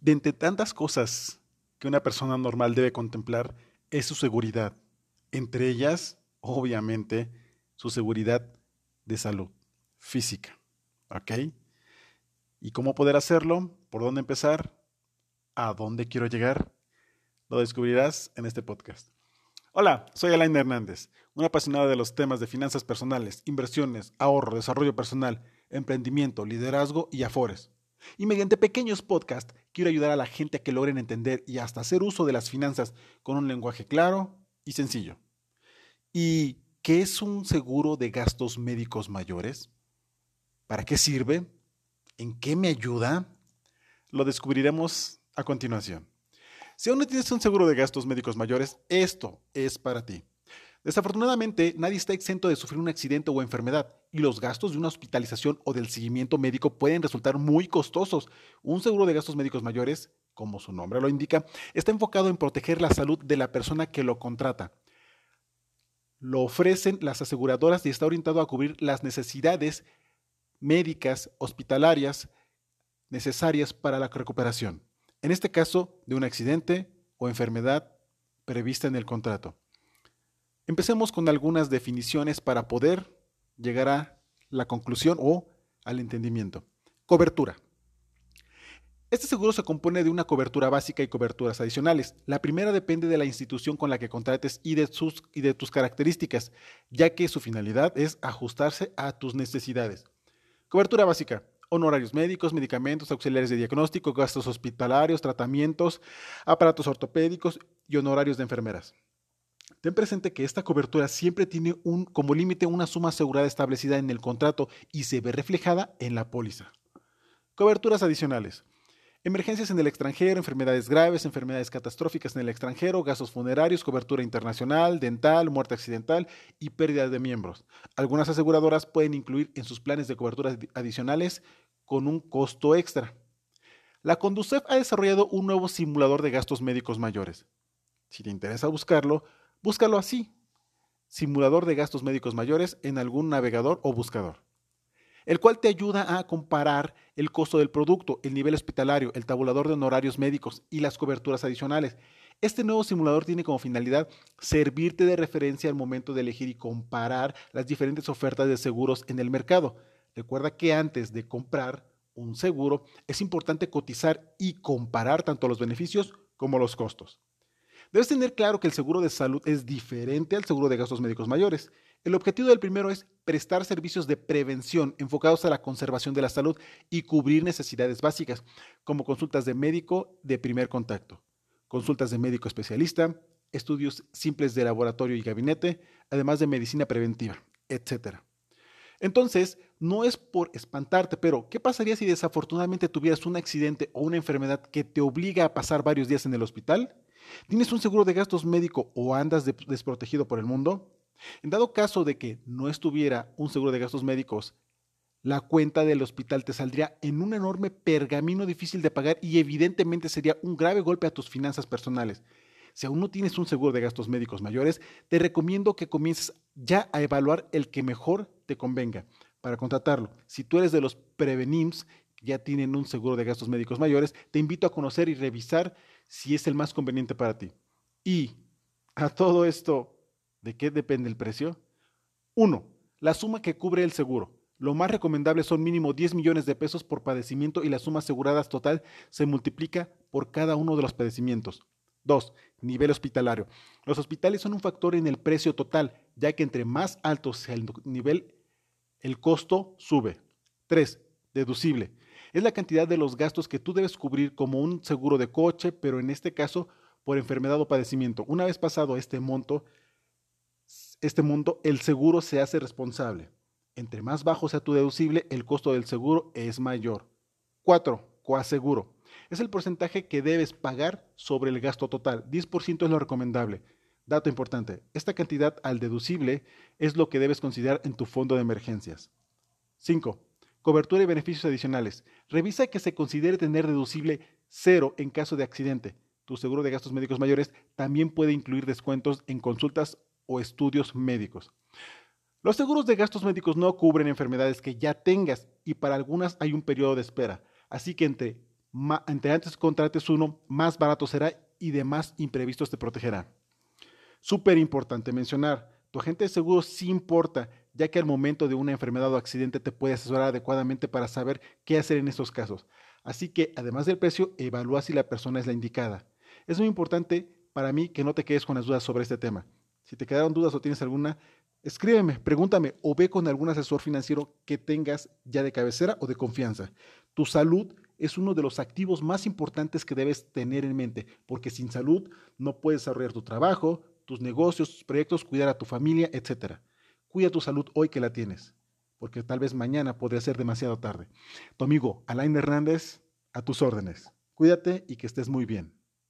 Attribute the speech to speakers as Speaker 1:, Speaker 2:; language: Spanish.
Speaker 1: De entre tantas cosas que una persona normal debe contemplar es su seguridad. Entre ellas, obviamente, su seguridad de salud física. ¿Ok? ¿Y cómo poder hacerlo? ¿Por dónde empezar? ¿A dónde quiero llegar? Lo descubrirás en este podcast. Hola, soy Alain Hernández, un apasionado de los temas de finanzas personales, inversiones, ahorro, desarrollo personal, emprendimiento, liderazgo y afores. Y mediante pequeños podcasts quiero ayudar a la gente a que logren entender y hasta hacer uso de las finanzas con un lenguaje claro y sencillo. ¿Y qué es un seguro de gastos médicos mayores? ¿Para qué sirve? ¿En qué me ayuda? Lo descubriremos a continuación. Si aún no tienes un seguro de gastos médicos mayores, esto es para ti. Desafortunadamente, nadie está exento de sufrir un accidente o enfermedad, y los gastos de una hospitalización o del seguimiento médico pueden resultar muy costosos. Un seguro de gastos médicos mayores, como su nombre lo indica, está enfocado en proteger la salud de la persona que lo contrata. Lo ofrecen las aseguradoras y está orientado a cubrir las necesidades médicas, hospitalarias, necesarias para la recuperación. En este caso, de un accidente o enfermedad prevista en el contrato. Empecemos con algunas definiciones para poder llegar a la conclusión o al entendimiento. Cobertura. Este seguro se compone de una cobertura básica y coberturas adicionales. La primera depende de la institución con la que contrates y de, y de tus características, ya que su finalidad es ajustarse a tus necesidades. Cobertura básica. Honorarios médicos, medicamentos, auxiliares de diagnóstico, gastos hospitalarios, tratamientos, aparatos ortopédicos y honorarios de enfermeras. Ten presente que esta cobertura siempre tiene un, como límite una suma asegurada establecida en el contrato y se ve reflejada en la póliza. Coberturas adicionales. Emergencias en el extranjero, enfermedades graves, enfermedades catastróficas en el extranjero, gastos funerarios, cobertura internacional, dental, muerte accidental y pérdida de miembros. Algunas aseguradoras pueden incluir en sus planes de coberturas adicionales con un costo extra. La Conducef ha desarrollado un nuevo simulador de gastos médicos mayores. Si te interesa buscarlo, Búscalo así, simulador de gastos médicos mayores en algún navegador o buscador, el cual te ayuda a comparar el costo del producto, el nivel hospitalario, el tabulador de honorarios médicos y las coberturas adicionales. Este nuevo simulador tiene como finalidad servirte de referencia al momento de elegir y comparar las diferentes ofertas de seguros en el mercado. Recuerda que antes de comprar un seguro es importante cotizar y comparar tanto los beneficios como los costos. Debes tener claro que el seguro de salud es diferente al seguro de gastos médicos mayores. El objetivo del primero es prestar servicios de prevención enfocados a la conservación de la salud y cubrir necesidades básicas, como consultas de médico de primer contacto, consultas de médico especialista, estudios simples de laboratorio y gabinete, además de medicina preventiva, etc. Entonces, no es por espantarte, pero ¿qué pasaría si desafortunadamente tuvieras un accidente o una enfermedad que te obliga a pasar varios días en el hospital? ¿Tienes un seguro de gastos médico o andas desprotegido por el mundo? En dado caso de que no estuviera un seguro de gastos médicos, la cuenta del hospital te saldría en un enorme pergamino difícil de pagar y evidentemente sería un grave golpe a tus finanzas personales. Si aún no tienes un seguro de gastos médicos mayores, te recomiendo que comiences ya a evaluar el que mejor te convenga para contratarlo. Si tú eres de los prevenims ya tienen un seguro de gastos médicos mayores, te invito a conocer y revisar si es el más conveniente para ti. Y a todo esto, ¿de qué depende el precio? Uno, la suma que cubre el seguro. Lo más recomendable son mínimo 10 millones de pesos por padecimiento y la suma asegurada total se multiplica por cada uno de los padecimientos. Dos, Nivel hospitalario. Los hospitales son un factor en el precio total, ya que entre más alto sea el nivel, el costo sube. Tres, Deducible es la cantidad de los gastos que tú debes cubrir como un seguro de coche, pero en este caso por enfermedad o padecimiento. Una vez pasado este monto, este monto, el seguro se hace responsable. Entre más bajo sea tu deducible, el costo del seguro es mayor. 4. Coaseguro. Es el porcentaje que debes pagar sobre el gasto total. 10% es lo recomendable. Dato importante, esta cantidad al deducible es lo que debes considerar en tu fondo de emergencias. 5. Cobertura y beneficios adicionales. Revisa que se considere tener deducible cero en caso de accidente. Tu seguro de gastos médicos mayores también puede incluir descuentos en consultas o estudios médicos. Los seguros de gastos médicos no cubren enfermedades que ya tengas y para algunas hay un periodo de espera. Así que entre antes contrates uno, más barato será y de más imprevistos te protegerá. Súper importante mencionar, tu agente de seguro sí importa, ya que al momento de una enfermedad o accidente te puede asesorar adecuadamente para saber qué hacer en estos casos. Así que, además del precio, evalúa si la persona es la indicada. Es muy importante para mí que no te quedes con las dudas sobre este tema. Si te quedaron dudas o tienes alguna, escríbeme, pregúntame o ve con algún asesor financiero que tengas ya de cabecera o de confianza. Tu salud es uno de los activos más importantes que debes tener en mente, porque sin salud no puedes desarrollar tu trabajo, tus negocios, tus proyectos, cuidar a tu familia, etc. Cuida tu salud hoy que la tienes, porque tal vez mañana podría ser demasiado tarde. Tu amigo Alain Hernández, a tus órdenes. Cuídate y que estés muy bien.